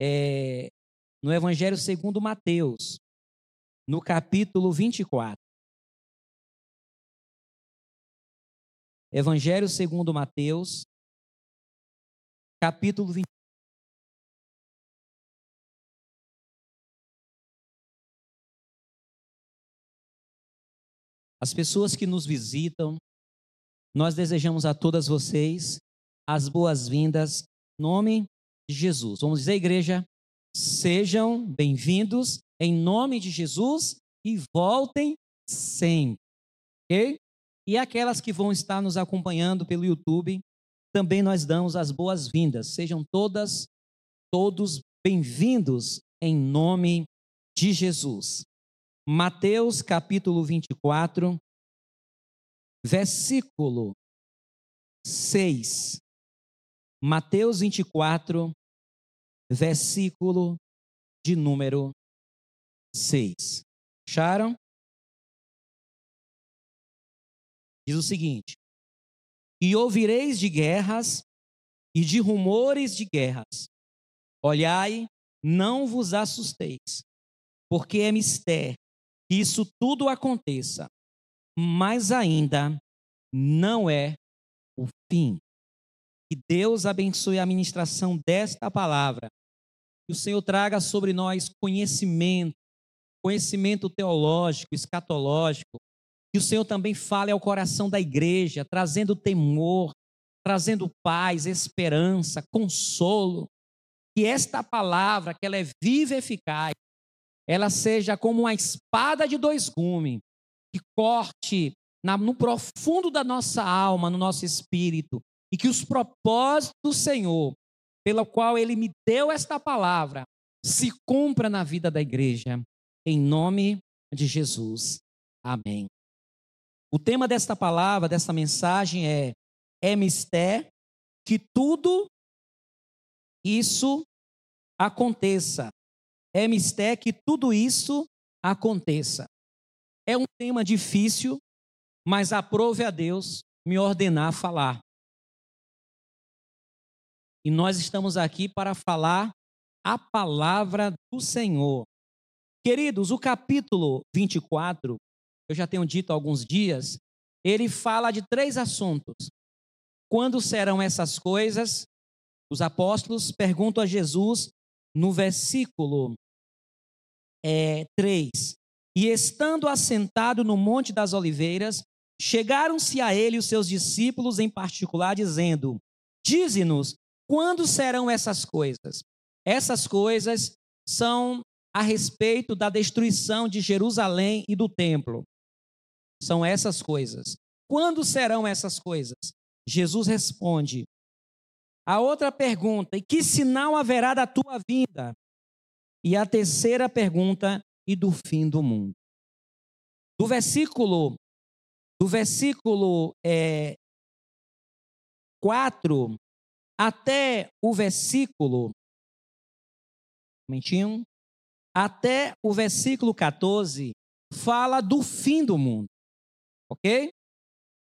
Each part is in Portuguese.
é, no Evangelho segundo Mateus, no capítulo 24. Evangelho segundo Mateus, capítulo 24. As pessoas que nos visitam, nós desejamos a todas vocês as boas-vindas nome de Jesus. Vamos dizer, igreja, sejam bem-vindos em nome de Jesus e voltem sempre. Ok? E aquelas que vão estar nos acompanhando pelo YouTube, também nós damos as boas-vindas. Sejam todas, todos bem-vindos em nome de Jesus. Mateus capítulo 24, versículo 6. Mateus 24, versículo de número 6. Acharam? Diz o seguinte: E ouvireis de guerras e de rumores de guerras. Olhai, não vos assusteis, porque é mistério que isso tudo aconteça, mas ainda não é o fim. Que Deus abençoe a ministração desta palavra. Que o Senhor traga sobre nós conhecimento, conhecimento teológico, escatológico. Que o Senhor também fale ao coração da igreja, trazendo temor, trazendo paz, esperança, consolo. Que esta palavra, que ela é viva e eficaz, ela seja como uma espada de dois gumes, que corte no profundo da nossa alma, no nosso espírito, e que os propósitos do Senhor, pelo qual Ele me deu esta palavra, se cumpra na vida da igreja, em nome de Jesus. Amém. O tema desta palavra, desta mensagem é: é mistério que tudo isso aconteça é mistério que tudo isso aconteça. É um tema difícil, mas aprove a Deus me ordenar falar. E nós estamos aqui para falar a palavra do Senhor. Queridos, o capítulo 24, eu já tenho dito há alguns dias, ele fala de três assuntos. Quando serão essas coisas? Os apóstolos perguntam a Jesus no versículo é, 3. E estando assentado no Monte das Oliveiras, chegaram-se a ele os seus discípulos em particular, dizendo: Dize-nos, quando serão essas coisas? Essas coisas são a respeito da destruição de Jerusalém e do templo. São essas coisas. Quando serão essas coisas? Jesus responde. A outra pergunta: E que sinal haverá da tua vida e a terceira pergunta, e do fim do mundo. Do versículo, do versículo é, 4 até o versículo, momentinho, até o versículo 14, fala do fim do mundo. Ok?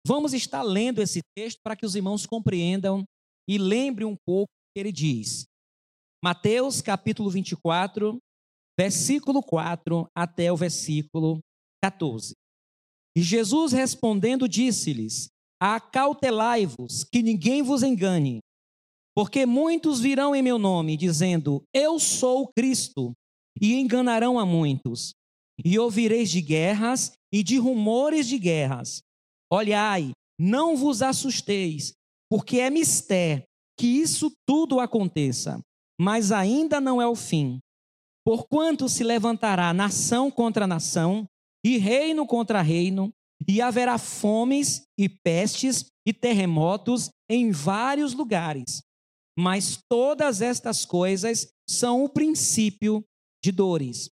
Vamos estar lendo esse texto para que os irmãos compreendam e lembrem um pouco o que ele diz. Mateus capítulo 24, versículo 4 até o versículo 14. E Jesus respondendo disse-lhes: Acautelai-vos, que ninguém vos engane, porque muitos virão em meu nome, dizendo: Eu sou Cristo, e enganarão a muitos. E ouvireis de guerras e de rumores de guerras. Olhai, não vos assusteis, porque é mistério que isso tudo aconteça mas ainda não é o fim. Porquanto se levantará nação contra nação, e reino contra reino, e haverá fomes e pestes e terremotos em vários lugares. Mas todas estas coisas são o princípio de dores.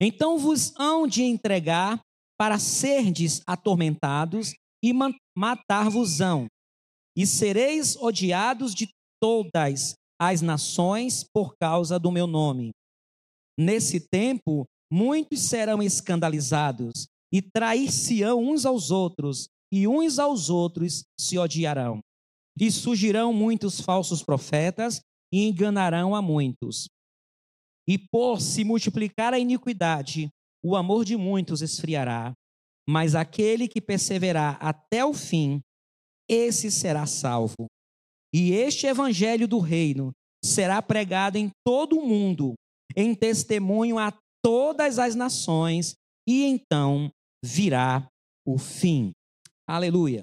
Então vos hão de entregar para serdes atormentados e matar-vos-ão, e sereis odiados de todas as nações por causa do meu nome. Nesse tempo, muitos serão escandalizados e trair-se-ão uns aos outros, e uns aos outros se odiarão. E surgirão muitos falsos profetas e enganarão a muitos. E por se multiplicar a iniquidade, o amor de muitos esfriará, mas aquele que perseverar até o fim, esse será salvo. E este evangelho do reino será pregado em todo o mundo, em testemunho a todas as nações, e então virá o fim. Aleluia.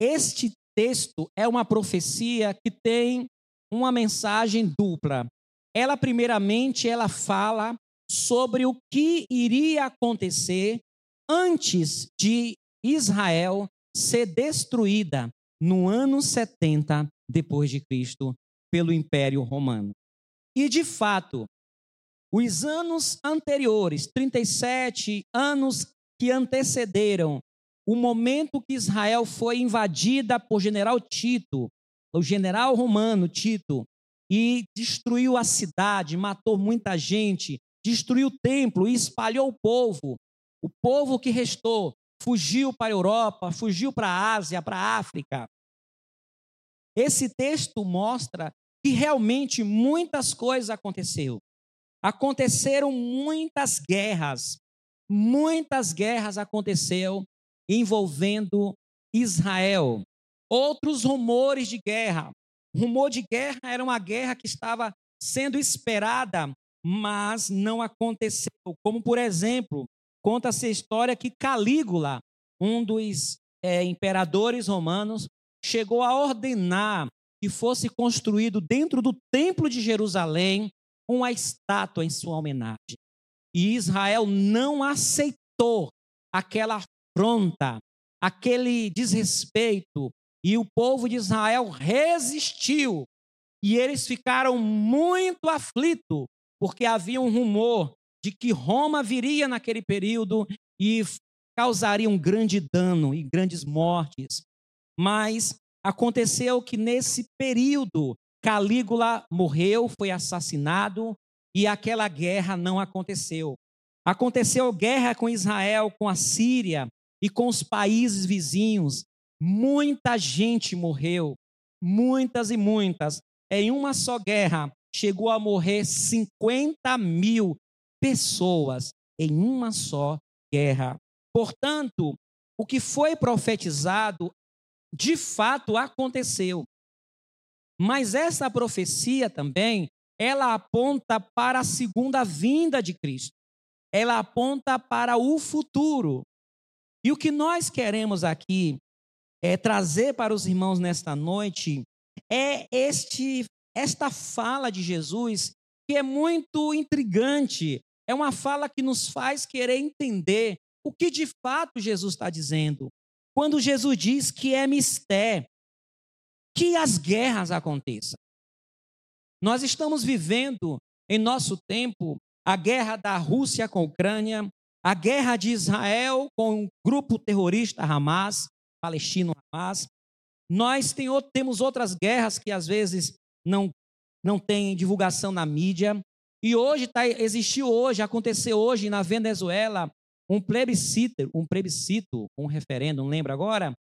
Este texto é uma profecia que tem uma mensagem dupla. Ela primeiramente ela fala sobre o que iria acontecer antes de Israel ser destruída no ano 70 depois de Cristo pelo Império Romano. E de fato, os anos anteriores, 37 anos que antecederam o momento que Israel foi invadida por general Tito, o general romano Tito, e destruiu a cidade, matou muita gente, destruiu o templo e espalhou o povo. O povo que restou fugiu para a Europa, fugiu para a Ásia, para a África. Esse texto mostra que realmente muitas coisas aconteceram. Aconteceram muitas guerras, muitas guerras aconteceram envolvendo Israel. Outros rumores de guerra. rumor de guerra era uma guerra que estava sendo esperada, mas não aconteceu. Como, por exemplo, conta-se a história que Calígula, um dos é, imperadores romanos, chegou a ordenar que fosse construído dentro do templo de Jerusalém uma estátua em sua homenagem. E Israel não aceitou aquela afronta, aquele desrespeito, e o povo de Israel resistiu. E eles ficaram muito aflitos, porque havia um rumor de que Roma viria naquele período e causaria um grande dano e grandes mortes. Mas aconteceu que nesse período Calígula morreu, foi assassinado e aquela guerra não aconteceu. Aconteceu guerra com Israel, com a Síria e com os países vizinhos. Muita gente morreu, muitas e muitas. Em uma só guerra, chegou a morrer 50 mil pessoas em uma só guerra. Portanto, o que foi profetizado de fato aconteceu. Mas essa profecia também, ela aponta para a segunda vinda de Cristo. Ela aponta para o futuro. E o que nós queremos aqui é trazer para os irmãos nesta noite é este esta fala de Jesus que é muito intrigante. É uma fala que nos faz querer entender o que de fato Jesus está dizendo. Quando Jesus diz que é mistério que as guerras aconteçam. Nós estamos vivendo em nosso tempo a guerra da Rússia com a Ucrânia, a guerra de Israel com o grupo terrorista Hamas, palestino Hamas. Nós tem, temos outras guerras que às vezes não, não tem divulgação na mídia. E hoje tá, existiu hoje, aconteceu hoje na Venezuela um plebiscito, um plebiscito, um referendo, não lembro agora,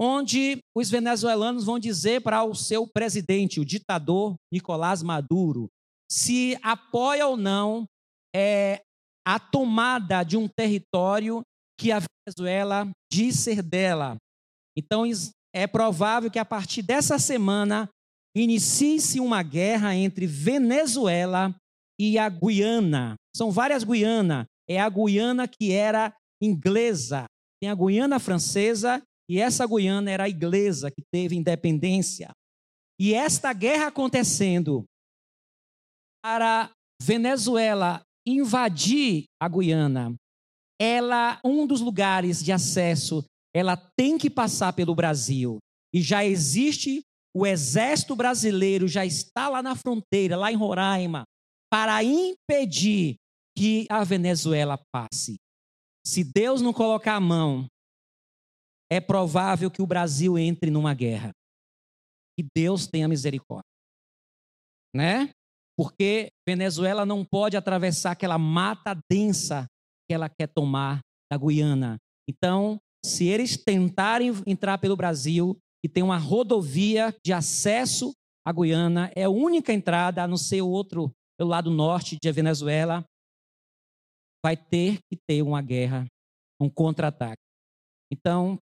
onde os venezuelanos vão dizer para o seu presidente, o ditador Nicolás Maduro, se apoia ou não é, a tomada de um território que a Venezuela diz ser dela. Então, é provável que a partir dessa semana inicie-se uma guerra entre Venezuela e a Guiana. São várias Guianas. É a Guiana que era inglesa. Tem a Guiana francesa e essa Guiana era a inglesa que teve independência. E esta guerra acontecendo para Venezuela invadir a Guiana, ela um dos lugares de acesso, ela tem que passar pelo Brasil. E já existe o exército brasileiro já está lá na fronteira, lá em Roraima, para impedir que a Venezuela passe. Se Deus não colocar a mão é provável que o Brasil entre numa guerra. E Deus tenha misericórdia. Né? Porque Venezuela não pode atravessar aquela mata densa que ela quer tomar da Guiana. Então, se eles tentarem entrar pelo Brasil, e tem uma rodovia de acesso a Guiana, é a única entrada, a não ser o outro, pelo lado norte de Venezuela, vai ter que ter uma guerra, um contra-ataque. Então,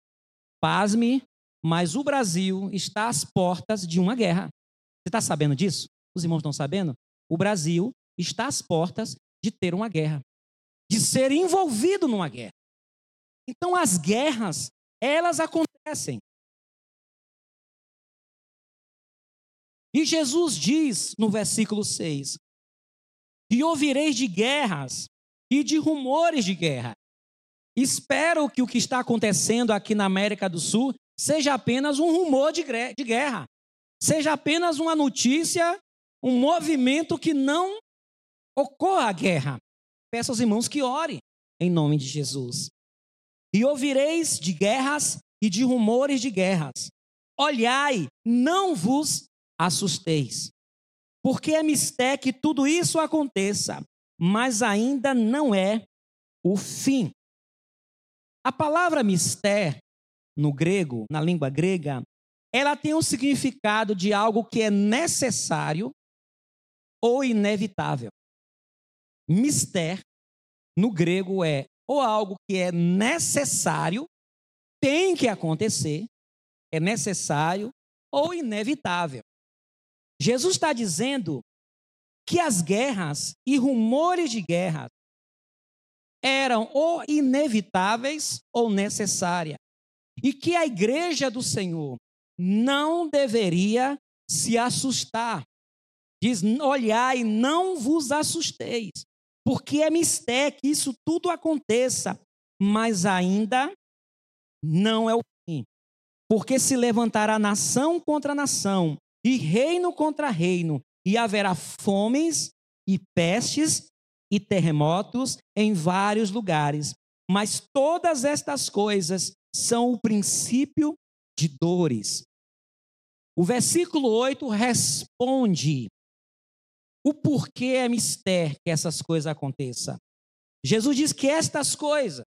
pasme, mas o Brasil está às portas de uma guerra. Você está sabendo disso? Os irmãos estão sabendo? O Brasil está às portas de ter uma guerra, de ser envolvido numa guerra. Então, as guerras, elas acontecem. E Jesus diz no versículo 6: E ouvireis de guerras e de rumores de guerra. Espero que o que está acontecendo aqui na América do Sul seja apenas um rumor de guerra, seja apenas uma notícia, um movimento que não ocorra a guerra. Peço aos irmãos que orem em nome de Jesus. E ouvireis de guerras e de rumores de guerras. Olhai, não vos assusteis, porque é mistério que tudo isso aconteça, mas ainda não é o fim. A palavra mistério, no grego, na língua grega, ela tem um significado de algo que é necessário ou inevitável. Mistério, no grego, é ou algo que é necessário, tem que acontecer, é necessário ou inevitável. Jesus está dizendo que as guerras e rumores de guerra eram ou inevitáveis ou necessárias. E que a igreja do Senhor não deveria se assustar. Diz: olhai, não vos assusteis, porque é mistério que isso tudo aconteça, mas ainda não é o fim. Porque se levantará nação contra nação, e reino contra reino, e haverá fomes e pestes e terremotos em vários lugares. Mas todas estas coisas são o princípio de dores. O versículo 8 responde o porquê é mistério que essas coisas aconteçam. Jesus diz que estas coisas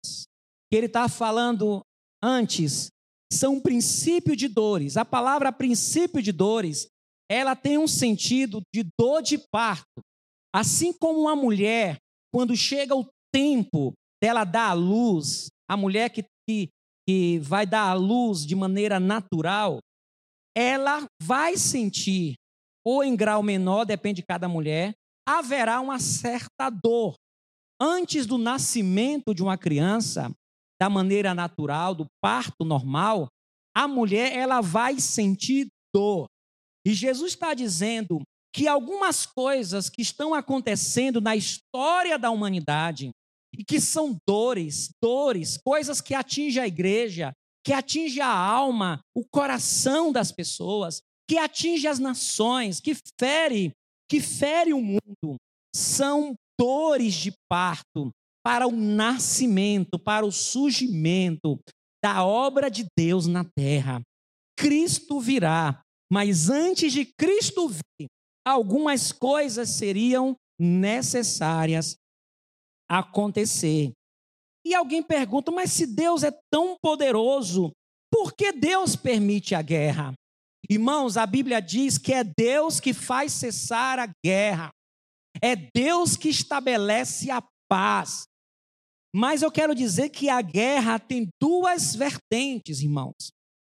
que ele está falando antes são um princípio de dores. A palavra princípio de dores, ela tem um sentido de dor de parto. Assim como uma mulher, quando chega o tempo dela dar à luz, a mulher que, que, que vai dar à luz de maneira natural, ela vai sentir, ou em grau menor, depende de cada mulher, haverá uma certa dor. Antes do nascimento de uma criança, da maneira natural, do parto normal, a mulher ela vai sentir dor. E Jesus está dizendo que algumas coisas que estão acontecendo na história da humanidade e que são dores, dores, coisas que atingem a igreja, que atingem a alma, o coração das pessoas, que atingem as nações, que fere, que fere o mundo, são dores de parto, para o nascimento, para o surgimento da obra de Deus na terra. Cristo virá, mas antes de Cristo vir, algumas coisas seriam necessárias acontecer. E alguém pergunta: mas se Deus é tão poderoso, por que Deus permite a guerra? Irmãos, a Bíblia diz que é Deus que faz cessar a guerra, é Deus que estabelece a paz. Mas eu quero dizer que a guerra tem duas vertentes, irmãos.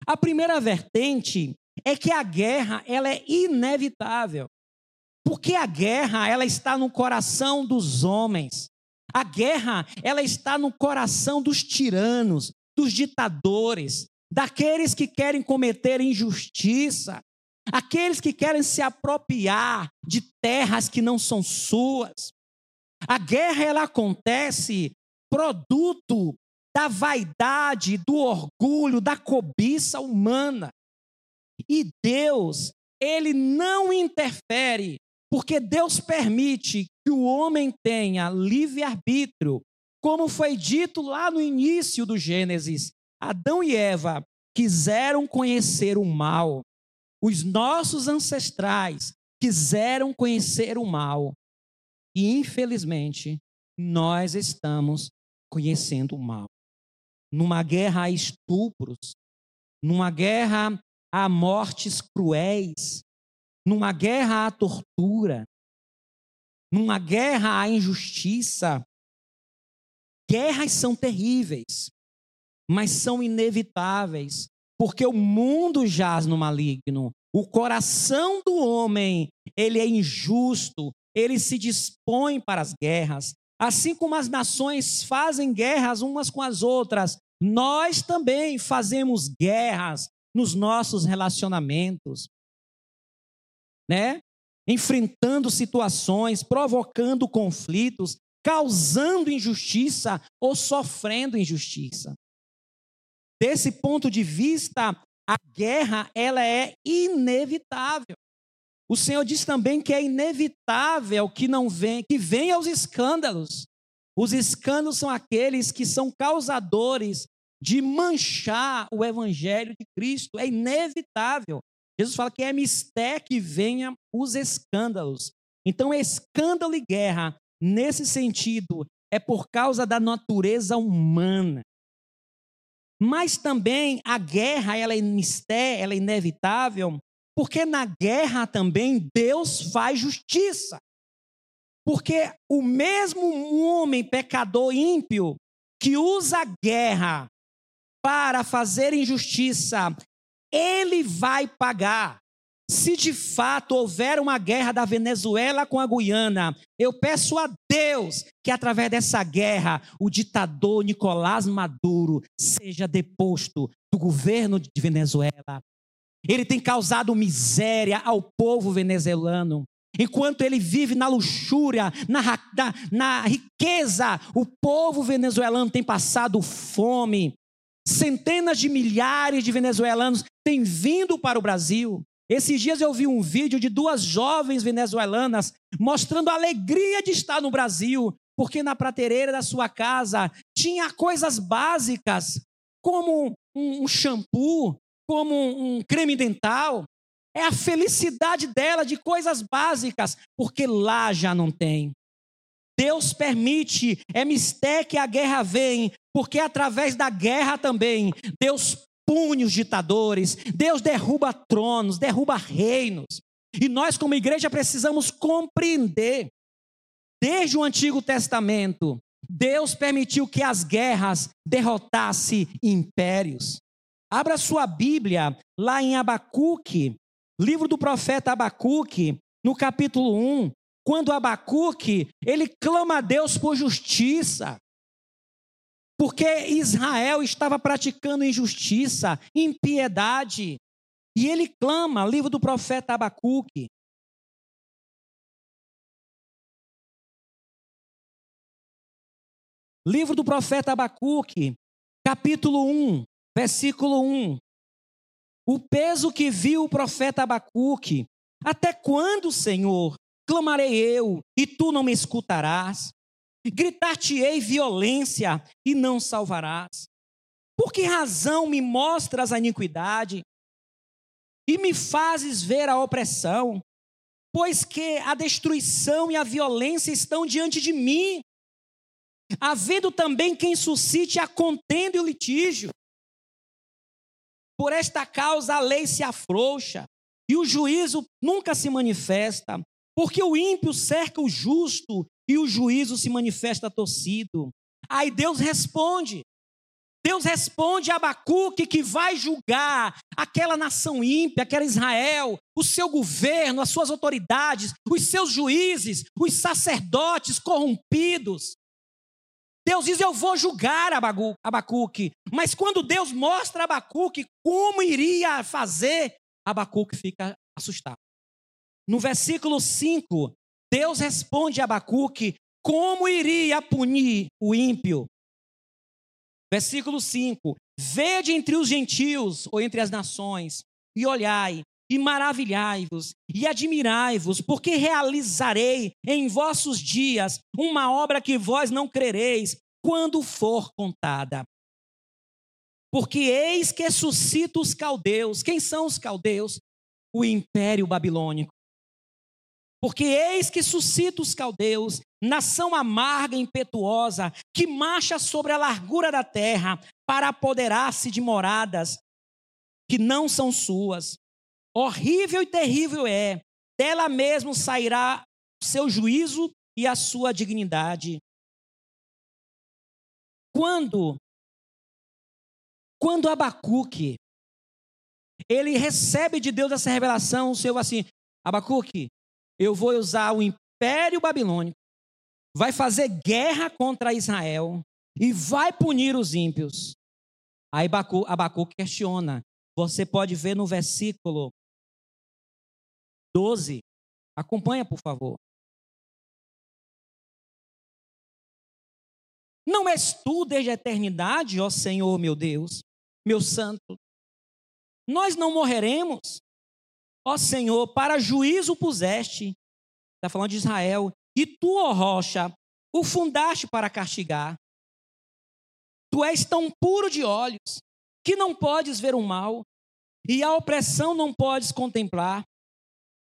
A primeira vertente é que a guerra ela é inevitável. Porque a guerra ela está no coração dos homens. A guerra ela está no coração dos tiranos, dos ditadores, daqueles que querem cometer injustiça, aqueles que querem se apropriar de terras que não são suas. A guerra ela acontece produto da vaidade, do orgulho, da cobiça humana. E Deus, ele não interfere, porque Deus permite que o homem tenha livre-arbítrio, como foi dito lá no início do Gênesis. Adão e Eva quiseram conhecer o mal. Os nossos ancestrais quiseram conhecer o mal. E infelizmente, nós estamos conhecendo o mal. Numa guerra a estupros, numa guerra a mortes cruéis, numa guerra à tortura, numa guerra à injustiça. Guerras são terríveis, mas são inevitáveis, porque o mundo jaz no maligno. O coração do homem, ele é injusto, ele se dispõe para as guerras. Assim como as nações fazem guerras umas com as outras, nós também fazemos guerras nos nossos relacionamentos, né? Enfrentando situações, provocando conflitos, causando injustiça ou sofrendo injustiça. Desse ponto de vista, a guerra ela é inevitável. O Senhor diz também que é inevitável que não venha, que venha os escândalos. Os escândalos são aqueles que são causadores de manchar o evangelho de Cristo. É inevitável. Jesus fala que é mistério que venha os escândalos. Então, escândalo e guerra, nesse sentido, é por causa da natureza humana. Mas também a guerra, ela é mistério, ela é inevitável, porque na guerra também Deus faz justiça. Porque o mesmo homem pecador ímpio que usa a guerra para fazer injustiça, ele vai pagar. Se de fato houver uma guerra da Venezuela com a Guiana, eu peço a Deus que através dessa guerra o ditador Nicolás Maduro seja deposto do governo de Venezuela. Ele tem causado miséria ao povo venezuelano. Enquanto ele vive na luxúria, na, na, na riqueza, o povo venezuelano tem passado fome. Centenas de milhares de venezuelanos têm vindo para o Brasil. Esses dias eu vi um vídeo de duas jovens venezuelanas mostrando a alegria de estar no Brasil, porque na prateleira da sua casa tinha coisas básicas, como um shampoo, como um creme dental. É a felicidade dela de coisas básicas, porque lá já não tem. Deus permite, é mistério que a guerra vem, porque através da guerra também, Deus pune os ditadores, Deus derruba tronos, derruba reinos. E nós, como igreja, precisamos compreender, desde o Antigo Testamento, Deus permitiu que as guerras derrotassem impérios. Abra sua Bíblia lá em Abacuque, livro do profeta Abacuque, no capítulo 1, quando Abacuque, ele clama a Deus por justiça. Porque Israel estava praticando injustiça, impiedade. E ele clama, livro do profeta Abacuque. Livro do profeta Abacuque, capítulo 1, versículo 1. O peso que viu o profeta Abacuque. Até quando, Senhor, clamarei eu e tu não me escutarás? Gritar-te-ei violência e não salvarás. Por que razão me mostras a iniquidade e me fazes ver a opressão? Pois que a destruição e a violência estão diante de mim, havendo também quem suscite a contenda e o litígio. Por esta causa a lei se afrouxa e o juízo nunca se manifesta, porque o ímpio cerca o justo e o juízo se manifesta torcido. Aí Deus responde. Deus responde a Abacuque que vai julgar aquela nação ímpia, aquela Israel, o seu governo, as suas autoridades, os seus juízes, os sacerdotes corrompidos. Deus diz: Eu vou julgar Abacuque. Mas quando Deus mostra a Abacuque como iria fazer, Abacuque fica assustado. No versículo 5, Deus responde a Abacuque como iria punir o ímpio. Versículo 5: Vede entre os gentios ou entre as nações, e olhai, e maravilhai-vos, e admirai-vos, porque realizarei em vossos dias uma obra que vós não crereis, quando for contada. Porque eis que suscita os caldeus. Quem são os caldeus? O império babilônico. Porque eis que suscita os caldeus, nação amarga e impetuosa, que marcha sobre a largura da terra para apoderar-se de moradas que não são suas. Horrível e terrível é, dela mesmo sairá seu juízo e a sua dignidade. Quando quando Abacuque ele recebe de Deus essa revelação, o Senhor assim, Abacuque, eu vou usar o império babilônico, vai fazer guerra contra Israel e vai punir os ímpios. Aí Abacuque questiona. Você pode ver no versículo 12. Acompanha, por favor. Não és tu desde a eternidade, ó Senhor meu Deus, meu santo. Nós não morreremos. Ó Senhor, para juízo puseste. Está falando de Israel. E tu, ó rocha, o fundaste para castigar. Tu és tão puro de olhos que não podes ver o mal, e a opressão não podes contemplar.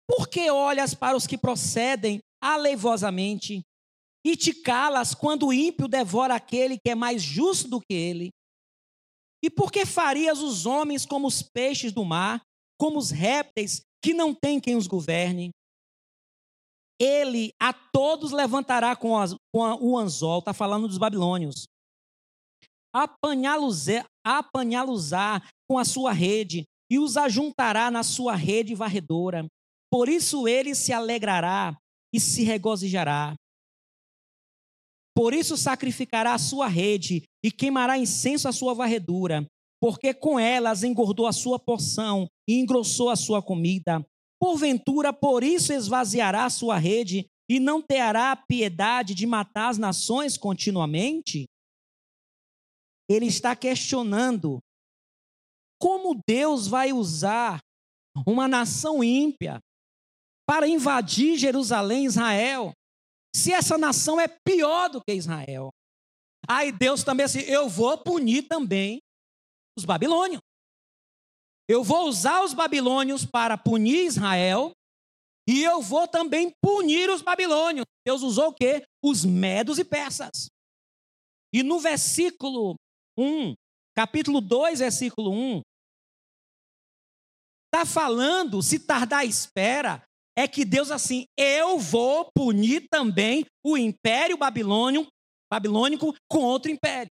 Por que olhas para os que procedem aleivosamente e te calas quando o ímpio devora aquele que é mais justo do que ele? E por que farias os homens como os peixes do mar, como os répteis que não têm quem os governe? Ele a todos levantará com, com a, o anzol, está falando dos babilônios. Apanhá-los-á com a sua rede e os ajuntará na sua rede varredora. Por isso ele se alegrará e se regozijará. Por isso sacrificará a sua rede e queimará incenso à sua varredura, porque com elas engordou a sua porção e engrossou a sua comida. Porventura, por isso esvaziará a sua rede e não terá piedade de matar as nações continuamente? Ele está questionando como Deus vai usar uma nação ímpia para invadir Jerusalém, Israel, se essa nação é pior do que Israel. Aí Deus também assim, eu vou punir também os babilônios. Eu vou usar os babilônios para punir Israel e eu vou também punir os babilônios. Deus usou o quê? Os medos e persas. E no versículo 1, capítulo 2, versículo 1, está falando, se tardar a espera, é que Deus assim, eu vou punir também o império babilônio, babilônico com outro império.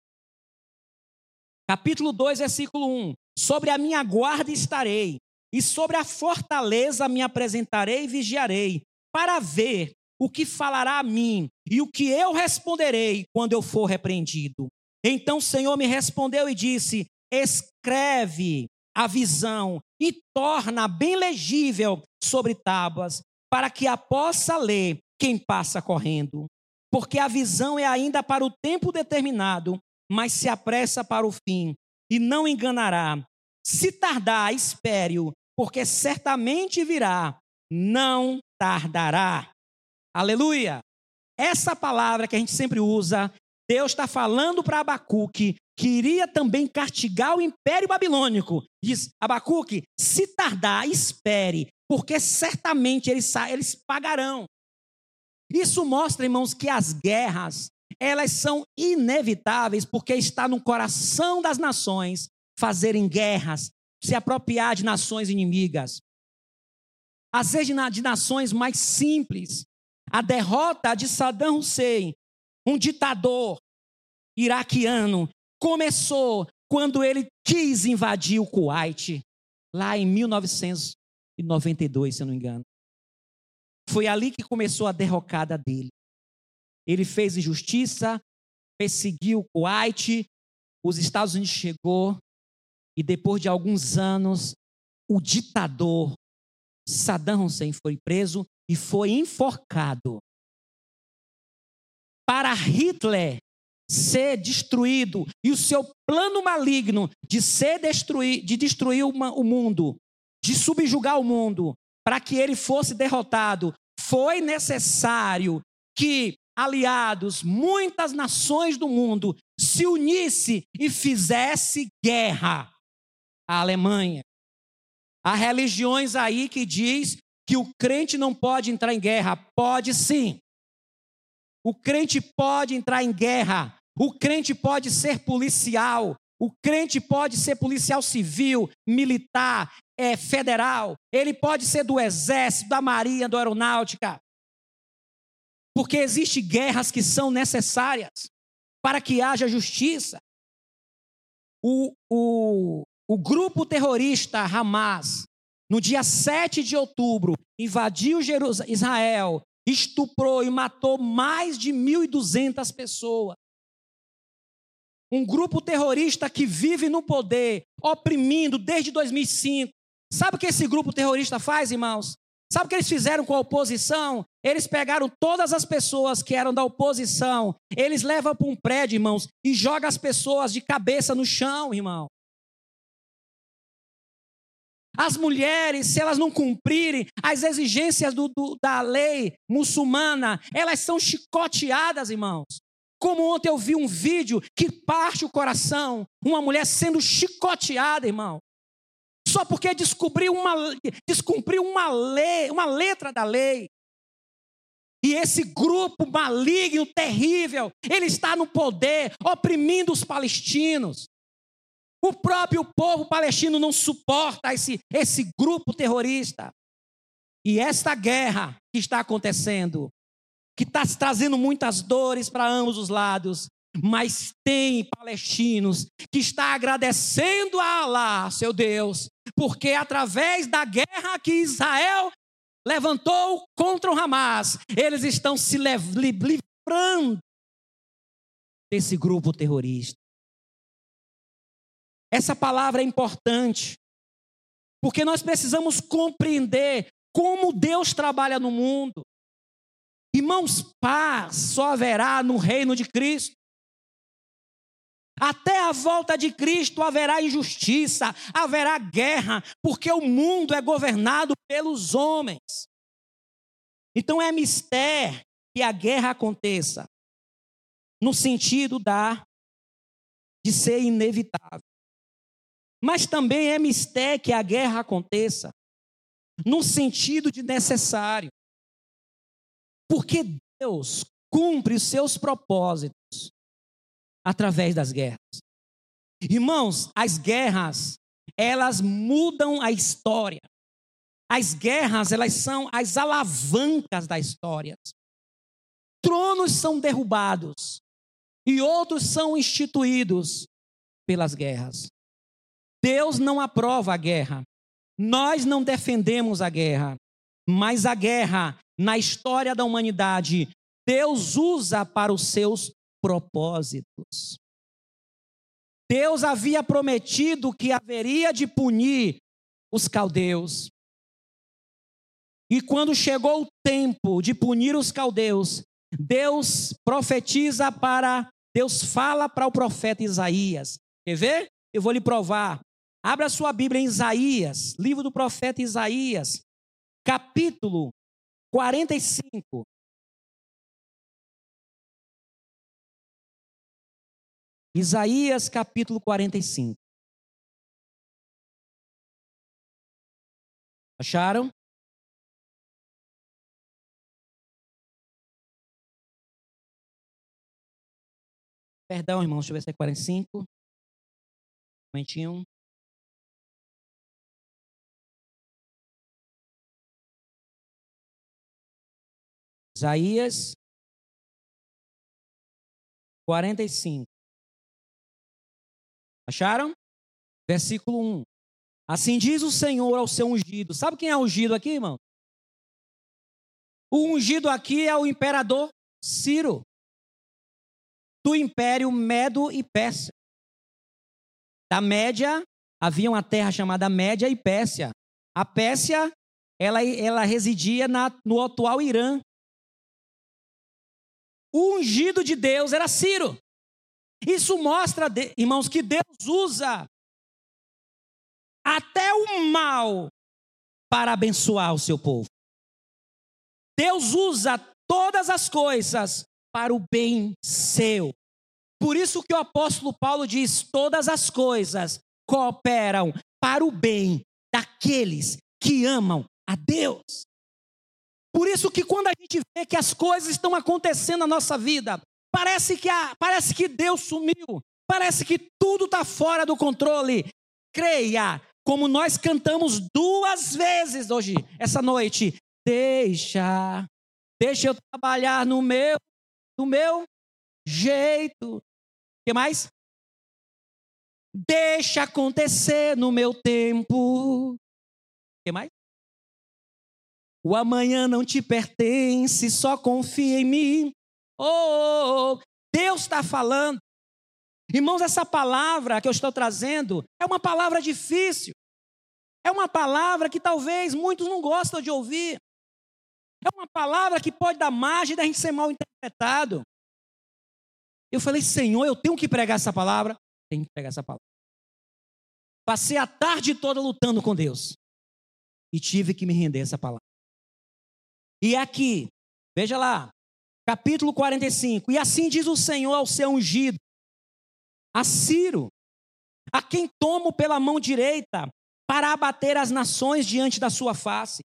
Capítulo 2, versículo 1. Sobre a minha guarda estarei, e sobre a fortaleza me apresentarei e vigiarei, para ver o que falará a mim e o que eu responderei quando eu for repreendido. Então o Senhor me respondeu e disse: Escreve a visão e torna bem legível sobre tábuas, para que a possa ler quem passa correndo. Porque a visão é ainda para o tempo determinado, mas se apressa para o fim, e não enganará. Se tardar, espere-o, porque certamente virá, não tardará. Aleluia! Essa palavra que a gente sempre usa, Deus está falando para Abacuque que iria também castigar o império babilônico. Diz Abacuque: se tardar, espere, porque certamente eles, eles pagarão. Isso mostra, irmãos, que as guerras, elas são inevitáveis, porque está no coração das nações fazerem guerras, se apropriar de nações inimigas. Às vezes de nações mais simples. A derrota de Saddam Hussein, um ditador iraquiano, começou quando ele quis invadir o Kuwait, lá em 1992, se eu não me engano. Foi ali que começou a derrocada dele. Ele fez injustiça, perseguiu o Kuwait, os Estados Unidos chegou e depois de alguns anos o ditador Saddam Hussein foi preso e foi enforcado. Para Hitler, ser destruído e o seu plano maligno de ser destruir, de destruir uma, o mundo, de subjugar o mundo, para que ele fosse derrotado, foi necessário que aliados, muitas nações do mundo se unisse e fizesse guerra à Alemanha. Há religiões aí que diz que o crente não pode entrar em guerra, pode sim. O crente pode entrar em guerra, o crente pode ser policial, O crente pode ser policial civil, militar, é, federal, ele pode ser do exército, da marinha, da aeronáutica. Porque existem guerras que são necessárias para que haja justiça. O, o, o grupo terrorista Hamas, no dia 7 de outubro, invadiu Israel, estuprou e matou mais de 1.200 pessoas. Um grupo terrorista que vive no poder, oprimindo desde 2005. Sabe o que esse grupo terrorista faz, irmãos? Sabe o que eles fizeram com a oposição? Eles pegaram todas as pessoas que eram da oposição, eles levam para um prédio, irmãos, e jogam as pessoas de cabeça no chão, irmão. As mulheres, se elas não cumprirem as exigências do, do, da lei muçulmana, elas são chicoteadas, irmãos. Como ontem eu vi um vídeo que parte o coração, uma mulher sendo chicoteada, irmão só porque descobriu uma, descumpriu uma lei, uma letra da lei. E esse grupo maligno, terrível, ele está no poder, oprimindo os palestinos. O próprio povo palestino não suporta esse, esse grupo terrorista. E esta guerra que está acontecendo, que está trazendo muitas dores para ambos os lados, mas tem palestinos que está agradecendo a Allah, seu Deus, porque através da guerra que Israel levantou contra o Hamas, eles estão se livrando desse grupo terrorista. Essa palavra é importante, porque nós precisamos compreender como Deus trabalha no mundo. Irmãos, paz só haverá no reino de Cristo. Até a volta de Cristo haverá injustiça, haverá guerra, porque o mundo é governado pelos homens. Então é mistério que a guerra aconteça, no sentido da de ser inevitável. Mas também é mistério que a guerra aconteça no sentido de necessário. Porque Deus cumpre os seus propósitos através das guerras. Irmãos, as guerras, elas mudam a história. As guerras, elas são as alavancas da história. Tronos são derrubados e outros são instituídos pelas guerras. Deus não aprova a guerra. Nós não defendemos a guerra, mas a guerra na história da humanidade Deus usa para os seus propósitos. Deus havia prometido que haveria de punir os caldeus. E quando chegou o tempo de punir os caldeus, Deus profetiza para, Deus fala para o profeta Isaías. Quer ver? Eu vou lhe provar. Abra sua Bíblia em Isaías, livro do profeta Isaías, capítulo 45. Isaías capítulo 45. Acharam? Perdão, irmãos, deixa eu ver se é 45. Um momentinho. Isaías 45. Acharam? Versículo 1. Assim diz o Senhor ao seu ungido. Sabe quem é ungido aqui, irmão? O ungido aqui é o imperador Ciro, do império Medo e Pérsia. Da Média, havia uma terra chamada Média e Pérsia. A Pérsia, ela, ela residia na, no atual Irã. O ungido de Deus era Ciro. Isso mostra, irmãos, que Deus usa até o mal para abençoar o seu povo. Deus usa todas as coisas para o bem seu. Por isso que o apóstolo Paulo diz: todas as coisas cooperam para o bem daqueles que amam a Deus. Por isso que quando a gente vê que as coisas estão acontecendo na nossa vida, Parece que, a, parece que Deus sumiu. Parece que tudo está fora do controle. Creia, como nós cantamos duas vezes hoje, essa noite. Deixa, deixa eu trabalhar no meu, no meu jeito. O que mais? Deixa acontecer no meu tempo. O que mais? O amanhã não te pertence, só confia em mim. Oh, oh, oh. Deus está falando. Irmãos, essa palavra que eu estou trazendo é uma palavra difícil. É uma palavra que talvez muitos não gostam de ouvir. É uma palavra que pode dar margem da gente ser mal interpretado. Eu falei, Senhor, eu tenho que pregar essa palavra. Tenho que pregar essa palavra. Passei a tarde toda lutando com Deus. E tive que me render a essa palavra. E aqui, veja lá, capítulo 45. E assim diz o Senhor ao seu ungido, a Ciro, a quem tomo pela mão direita para abater as nações diante da sua face,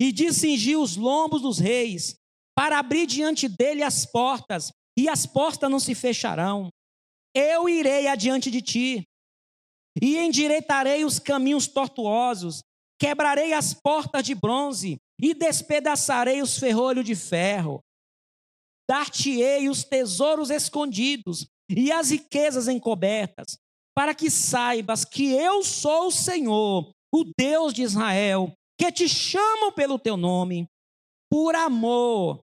e de cingir os lombos dos reis, para abrir diante dele as portas, e as portas não se fecharão. Eu irei adiante de ti, e endireitarei os caminhos tortuosos, quebrarei as portas de bronze, e despedaçarei os ferrolhos de ferro. Dar-te-ei os tesouros escondidos, e as riquezas encobertas, para que saibas que eu sou o Senhor, o Deus de Israel, que te chamo pelo teu nome, por amor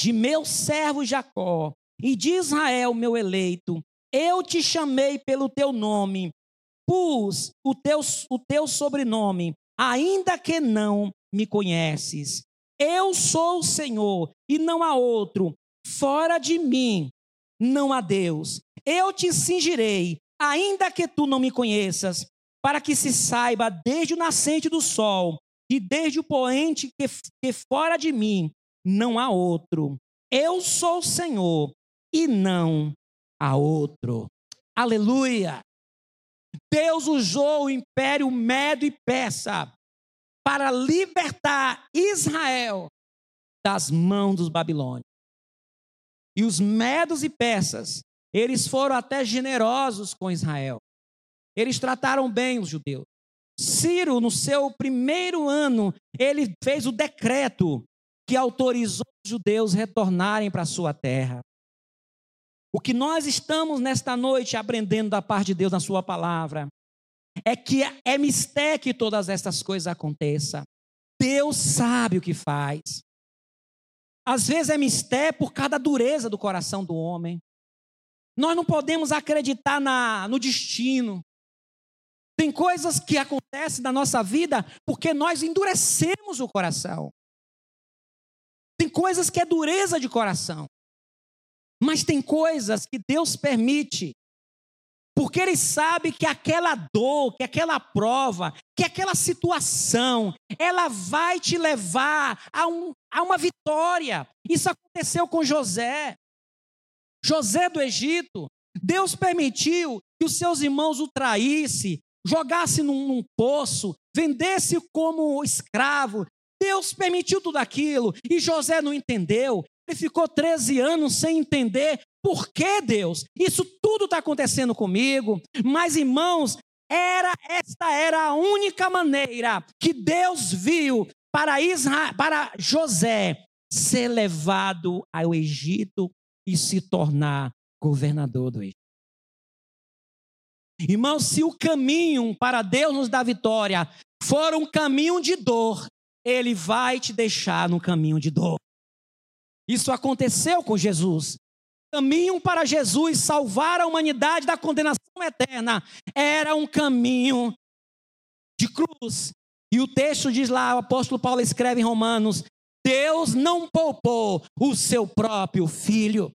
de meu servo Jacó e de Israel, meu eleito. Eu te chamei pelo teu nome, pus o teu, o teu sobrenome, ainda que não me conheces. Eu sou o Senhor e não há outro. Fora de mim não há Deus. Eu te cingirei, ainda que tu não me conheças, para que se saiba desde o nascente do sol e desde o poente que, que fora de mim não há outro. Eu sou o Senhor e não há outro. Aleluia! Deus usou o império Medo e Persa para libertar Israel das mãos dos babilônios. E os medos e persas, eles foram até generosos com Israel. Eles trataram bem os judeus. Ciro, no seu primeiro ano, ele fez o decreto que autorizou os judeus retornarem para sua terra. O que nós estamos nesta noite aprendendo da parte de Deus na sua palavra é que é mistério que todas essas coisas aconteçam. Deus sabe o que faz. Às vezes é mistério por causa da dureza do coração do homem. Nós não podemos acreditar na, no destino. Tem coisas que acontecem na nossa vida porque nós endurecemos o coração. Tem coisas que é dureza de coração. Mas tem coisas que Deus permite porque ele sabe que aquela dor, que aquela prova, que aquela situação, ela vai te levar a, um, a uma vitória. Isso aconteceu com José. José do Egito, Deus permitiu que os seus irmãos o traíssem, jogasse num, num poço, vendesse como escravo. Deus permitiu tudo aquilo e José não entendeu. Ele ficou 13 anos sem entender por que Deus. Isso tudo está acontecendo comigo. Mas, irmãos, era esta era a única maneira que Deus viu para, Israel, para José ser levado ao Egito e se tornar governador do Egito. Irmãos, se o caminho para Deus nos dar vitória for um caminho de dor, Ele vai te deixar no caminho de dor. Isso aconteceu com Jesus. Caminho para Jesus salvar a humanidade da condenação eterna era um caminho de cruz. E o texto diz lá, o apóstolo Paulo escreve em Romanos: Deus não poupou o seu próprio filho.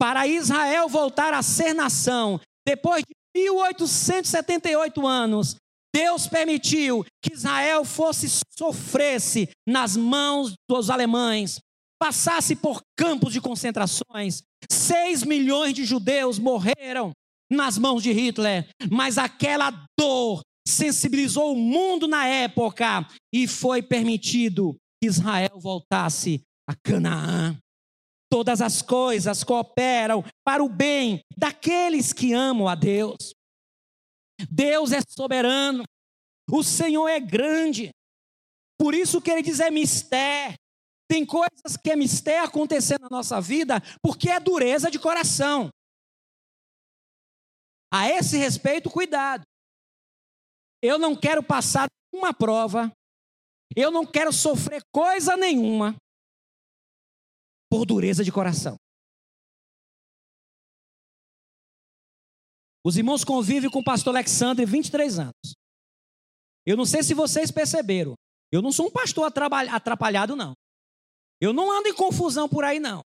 Para Israel voltar a ser nação, depois de 1878 anos, Deus permitiu que Israel fosse sofresse nas mãos dos alemães, passasse por campos de concentrações. Seis milhões de judeus morreram nas mãos de Hitler, mas aquela dor sensibilizou o mundo na época e foi permitido que Israel voltasse a Canaã. todas as coisas cooperam para o bem daqueles que amam a Deus. Deus é soberano, o Senhor é grande, por isso que ele diz é mistério. Tem coisas que é mistério acontecendo na nossa vida porque é dureza de coração. A esse respeito, cuidado. Eu não quero passar uma prova, eu não quero sofrer coisa nenhuma por dureza de coração. Os irmãos convivem com o pastor Alexandre 23 anos. Eu não sei se vocês perceberam. Eu não sou um pastor atrapalhado, não. Eu não ando em confusão por aí, não.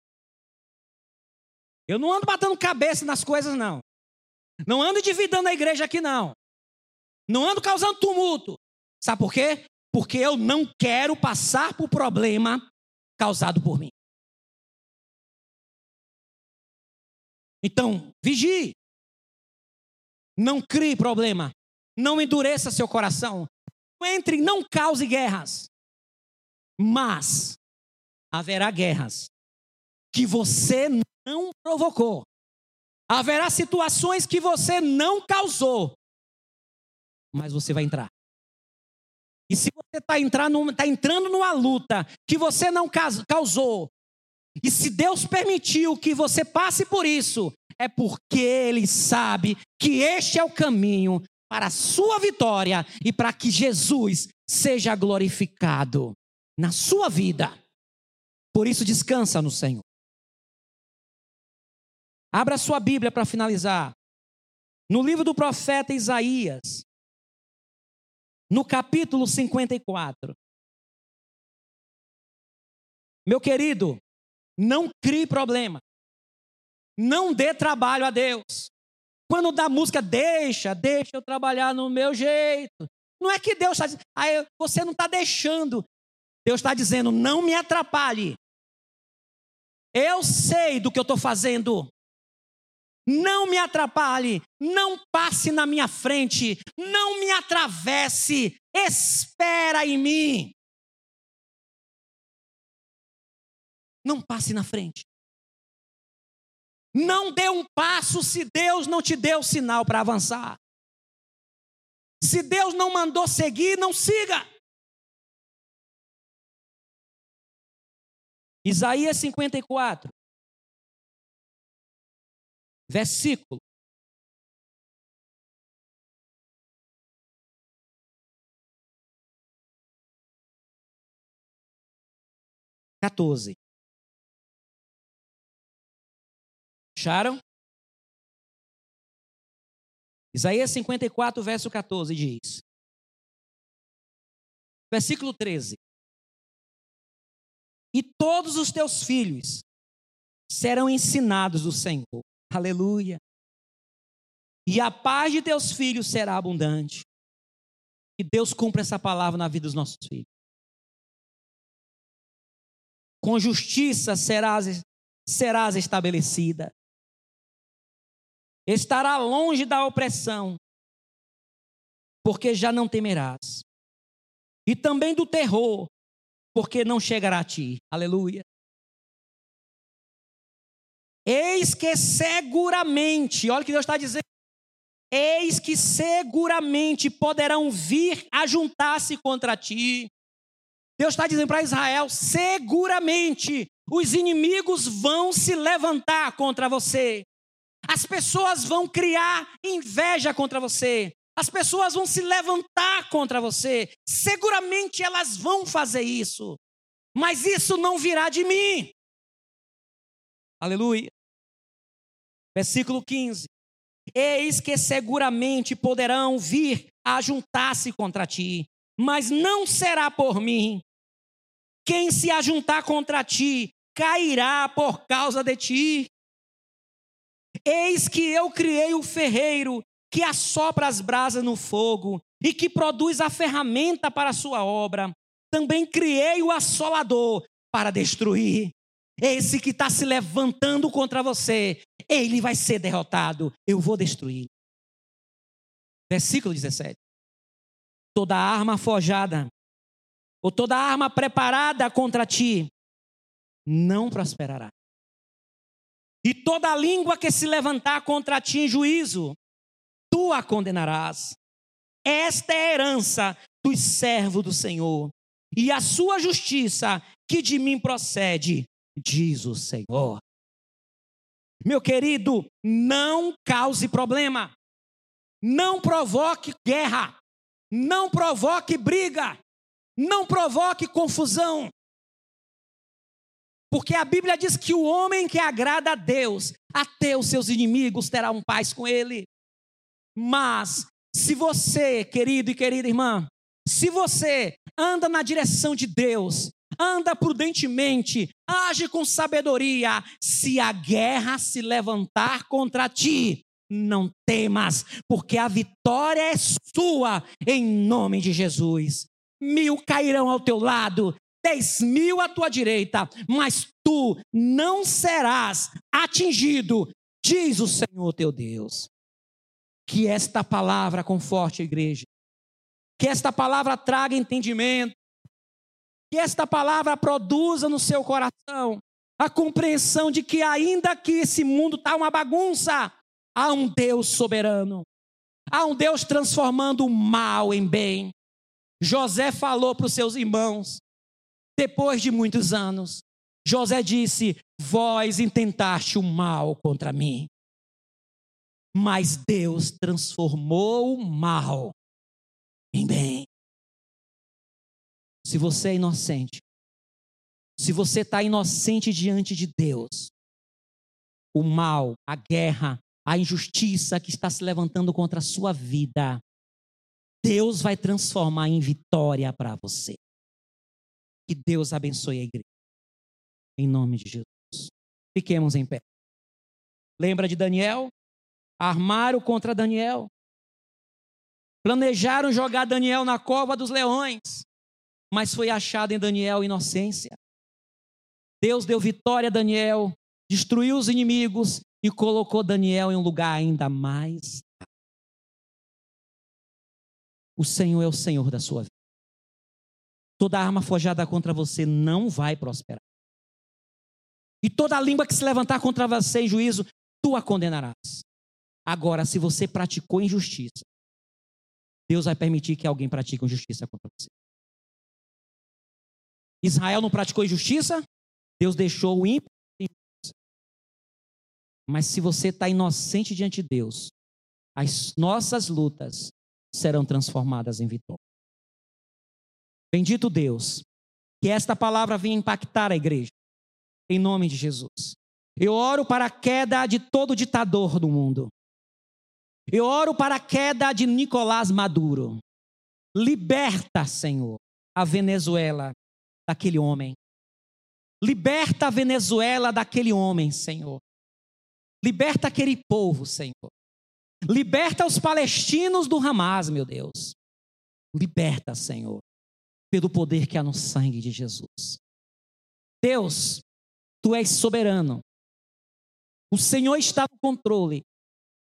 Eu não ando batendo cabeça nas coisas, não. Não ando dividindo a igreja aqui, não. Não ando causando tumulto. Sabe por quê? Porque eu não quero passar por problema causado por mim. Então, vigie. Não crie problema. Não endureça seu coração. Entre, não cause guerras. Mas haverá guerras que você não provocou. Haverá situações que você não causou. Mas você vai entrar. E se você está entrando, tá entrando numa luta que você não causou, e se Deus permitiu que você passe por isso, é porque Ele sabe que este é o caminho para a sua vitória e para que Jesus seja glorificado na sua vida. Por isso, descansa no Senhor. Abra sua Bíblia para finalizar. No livro do profeta Isaías, no capítulo 54. Meu querido, não crie problema. Não dê trabalho a Deus. Quando dá música, deixa, deixa eu trabalhar no meu jeito. Não é que Deus está dizendo, ah, você não está deixando. Deus está dizendo, não me atrapalhe. Eu sei do que eu estou fazendo. Não me atrapalhe, não passe na minha frente, não me atravesse, espera em mim. Não passe na frente. Não dê um passo se Deus não te deu sinal para avançar. Se Deus não mandou seguir, não siga. Isaías 54, versículo. Quatorze. Acharam? Isaías 54, verso 14 diz. Versículo 13. E todos os teus filhos serão ensinados do Senhor. Aleluia. E a paz de teus filhos será abundante. Que Deus cumpra essa palavra na vida dos nossos filhos. Com justiça serás, serás estabelecida estará longe da opressão, porque já não temerás, e também do terror, porque não chegará a ti. Aleluia. Eis que seguramente, olha o que Deus está dizendo. Eis que seguramente poderão vir a juntar-se contra ti. Deus está dizendo para Israel: seguramente os inimigos vão se levantar contra você. As pessoas vão criar inveja contra você. As pessoas vão se levantar contra você. Seguramente elas vão fazer isso. Mas isso não virá de mim. Aleluia. Versículo 15. Eis que seguramente poderão vir a juntar-se contra ti, mas não será por mim. Quem se ajuntar contra ti cairá por causa de ti. Eis que eu criei o ferreiro que assopra as brasas no fogo e que produz a ferramenta para a sua obra. Também criei o assolador para destruir. Esse que está se levantando contra você, ele vai ser derrotado. Eu vou destruir. Versículo 17. Toda arma forjada, ou toda arma preparada contra ti, não prosperará. E toda língua que se levantar contra ti em juízo, tu a condenarás. Esta é a herança dos servos do Senhor, e a sua justiça que de mim procede, diz o Senhor. Meu querido, não cause problema, não provoque guerra, não provoque briga, não provoque confusão. Porque a Bíblia diz que o homem que agrada a Deus, até os seus inimigos terão paz com ele. Mas, se você, querido e querida irmã, se você anda na direção de Deus, anda prudentemente, age com sabedoria, se a guerra se levantar contra ti, não temas, porque a vitória é sua, em nome de Jesus. Mil cairão ao teu lado, dez mil à tua direita, mas tu não serás atingido, diz o Senhor teu Deus. Que esta palavra conforte a igreja, que esta palavra traga entendimento, que esta palavra produza no seu coração a compreensão de que, ainda que esse mundo está uma bagunça, há um Deus soberano, há um Deus transformando o mal em bem. José falou para os seus irmãos: depois de muitos anos, José disse: Vós intentaste o mal contra mim, mas Deus transformou o mal em bem. Se você é inocente, se você está inocente diante de Deus, o mal, a guerra, a injustiça que está se levantando contra a sua vida, Deus vai transformar em vitória para você. Que Deus abençoe a igreja. Em nome de Jesus. Fiquemos em pé. Lembra de Daniel? Armaram contra Daniel. Planejaram jogar Daniel na cova dos leões. Mas foi achado em Daniel inocência. Deus deu vitória a Daniel, destruiu os inimigos e colocou Daniel em um lugar ainda mais. O Senhor é o Senhor da sua vida. Toda arma forjada contra você não vai prosperar. E toda língua que se levantar contra você em juízo, tu a condenarás. Agora, se você praticou injustiça, Deus vai permitir que alguém pratique injustiça contra você. Israel não praticou injustiça, Deus deixou o ímpio. Mas se você está inocente diante de Deus, as nossas lutas serão transformadas em vitória. Bendito Deus, que esta palavra venha impactar a igreja, em nome de Jesus. Eu oro para a queda de todo ditador do mundo. Eu oro para a queda de Nicolás Maduro. Liberta, Senhor, a Venezuela daquele homem. Liberta a Venezuela daquele homem, Senhor. Liberta aquele povo, Senhor. Liberta os palestinos do Hamas, meu Deus. Liberta, Senhor pelo poder que há no sangue de Jesus. Deus, tu és soberano. O Senhor está no controle.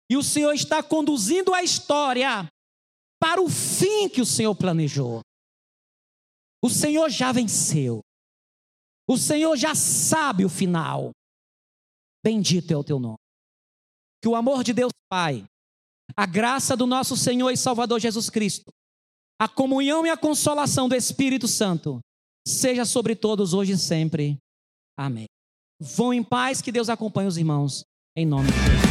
E o Senhor está conduzindo a história para o fim que o Senhor planejou. O Senhor já venceu. O Senhor já sabe o final. Bendito é o teu nome. Que o amor de Deus Pai, a graça do nosso Senhor e Salvador Jesus Cristo, a comunhão e a consolação do Espírito Santo seja sobre todos hoje e sempre. Amém. Vão em paz, que Deus acompanhe os irmãos. Em nome de Deus.